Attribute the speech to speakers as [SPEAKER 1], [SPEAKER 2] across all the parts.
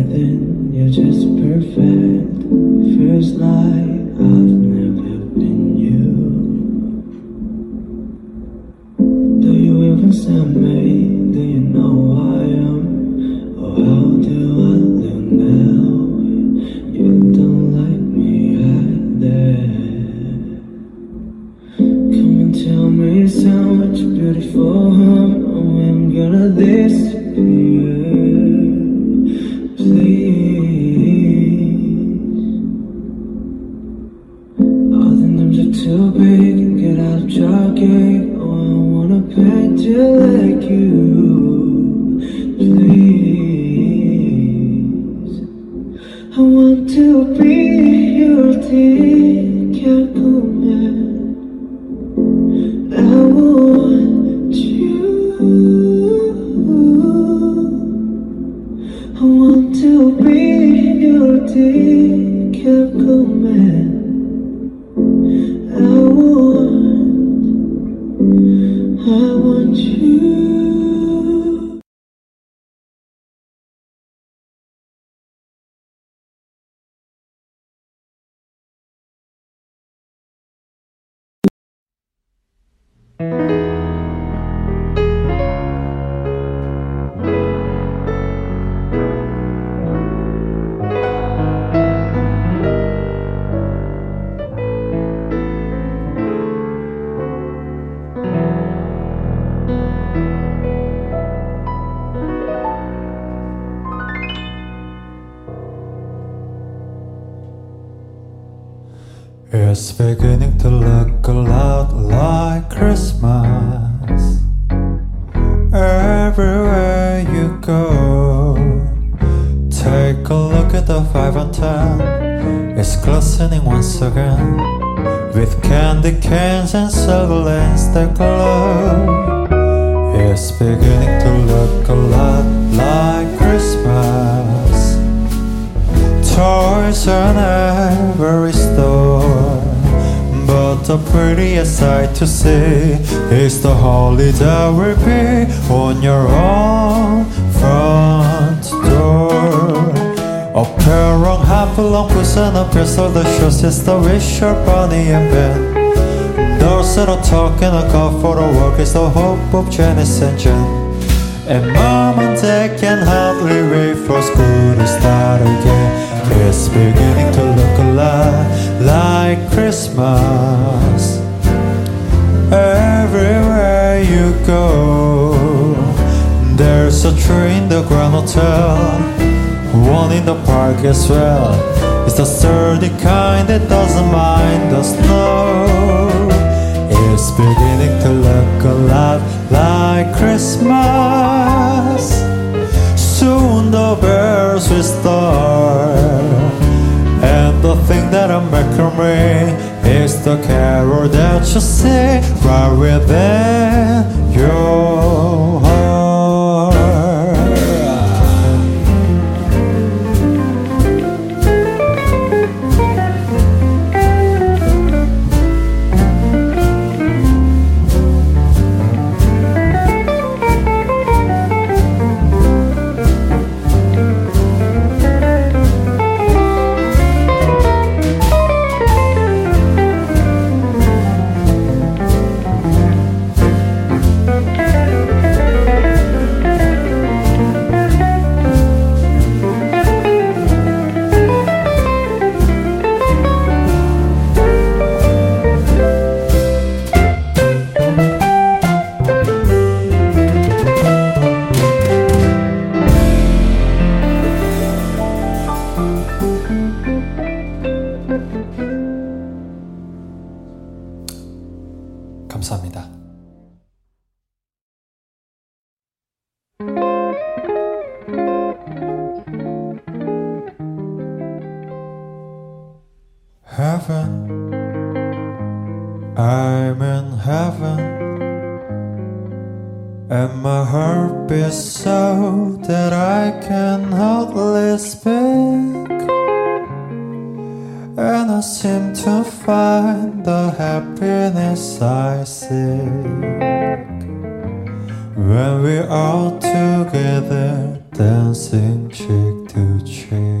[SPEAKER 1] everything, I
[SPEAKER 2] prettiest sight to see Is the holly that will be on your own front door 어폐랑 한풀렁 부서는 별소들 shows the wish your bunny and Ben Those little talking a go for the work is the hope of Janice and Jen and mom and dad can hardly wait for school to start again. It's beginning to look a lot like Christmas. Everywhere you go, there's a tree in the Grand Hotel, one in the park as well. It's the sturdy kind that doesn't mind the snow. It's beginning to look a lot like Christmas. Bells will start. And the thing that I'm making me is the carol that you sing right within your 감사합니다. to find the happiness I seek when we're all together dancing cheek to cheek.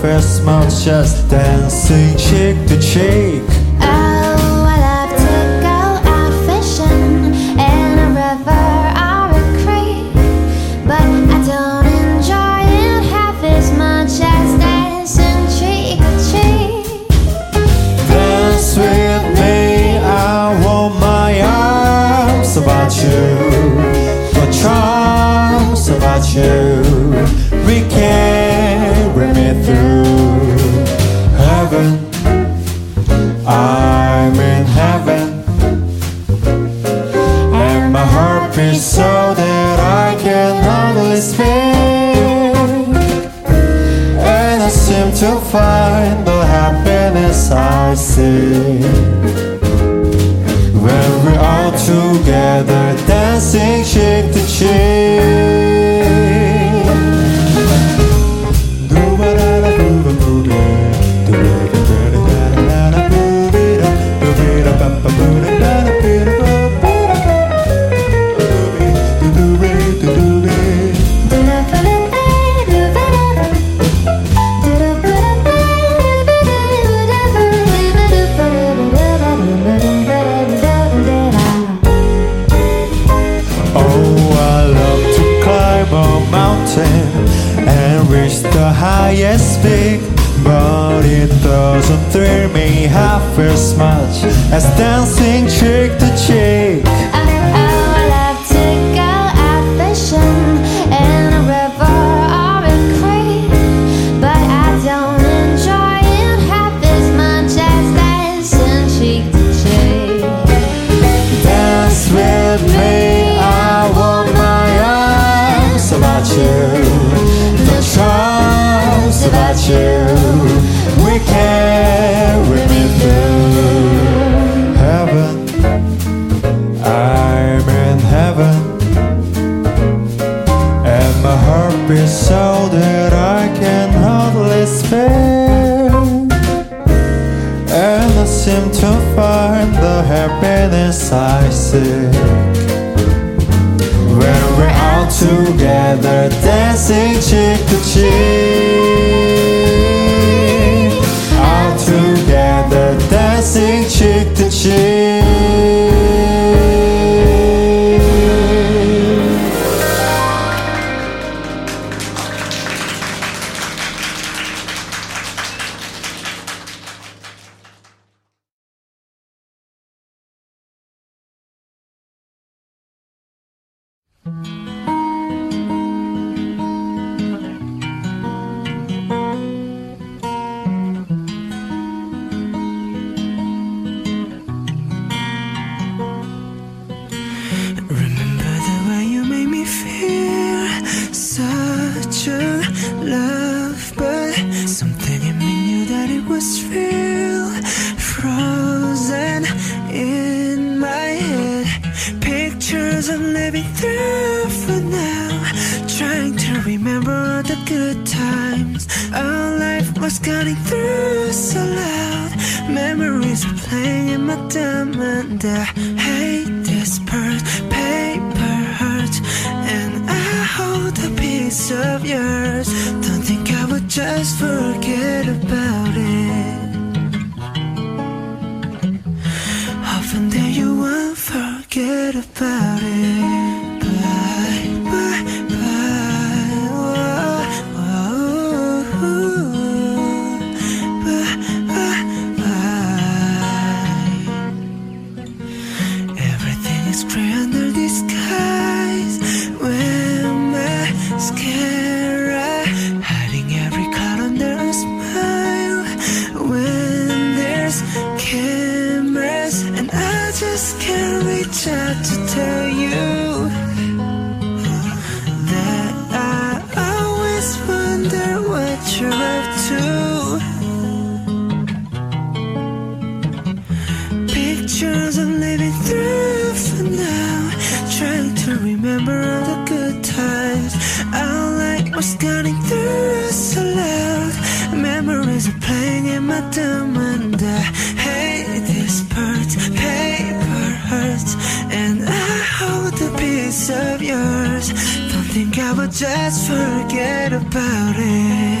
[SPEAKER 3] first month just dancing cheek to cheek
[SPEAKER 2] sing trick the chase. The
[SPEAKER 1] şimdi She's playing my diamond. I hate this part. Paper hurts, and I hold a piece of yours. Don't think I would just forget about it. Often that you won't forget about it. Pictures I'm living through for now. Trying to remember all the good times. I don't like what's getting through so loud. Memories are playing in my dumb and I hate this part. Paper hurts, and I hold a piece of yours. Don't think I would just forget about it.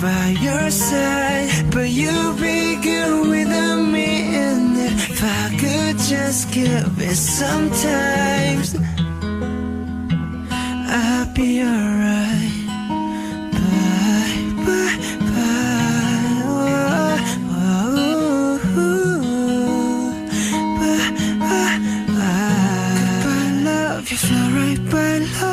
[SPEAKER 1] By your side. But you'd be good without me, and if I could just give it some time, I'd be alright. You fly right by love.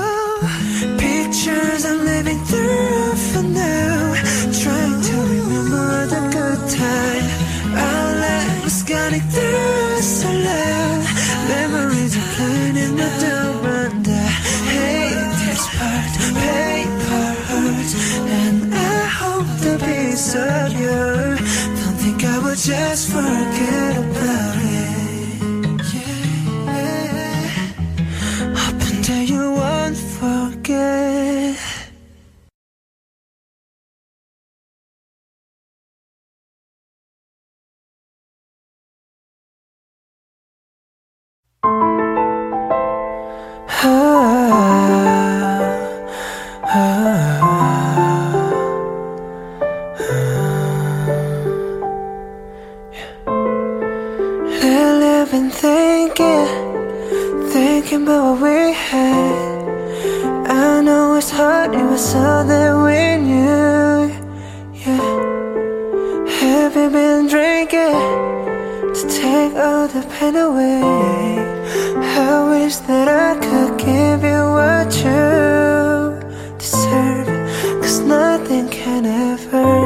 [SPEAKER 1] Thinking, thinking about what we had. I know it's hard, it was all that we knew. Yeah. Have you been drinking to take all the pain away? I wish that I could give you what you deserve. Cause nothing can ever, ever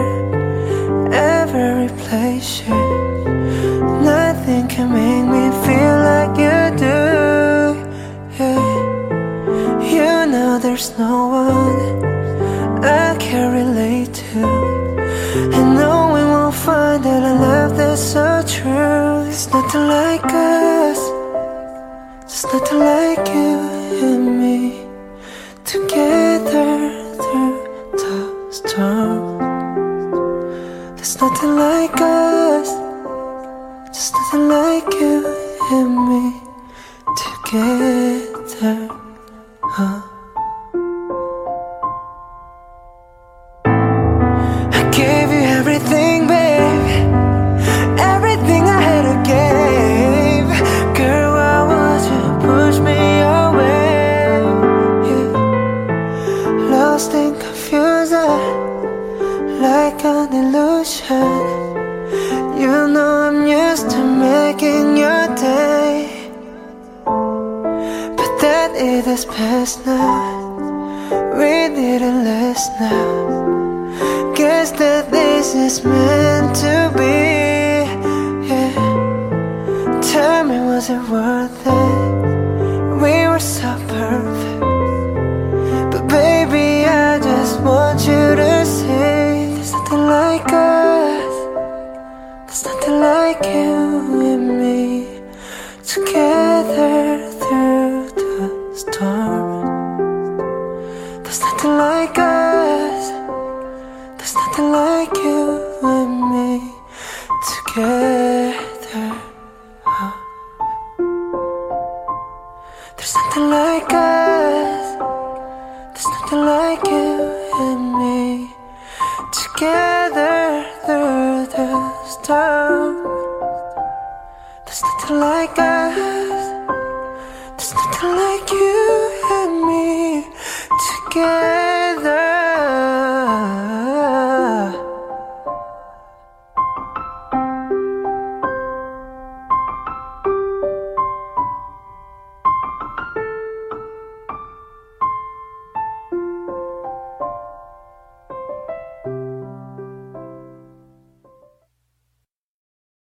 [SPEAKER 1] and me together. Huh? That it is past now. We didn't last now. Guess that this is meant to be. Yeah. Tell me, was it worth it? There's nothing like us. There's nothing like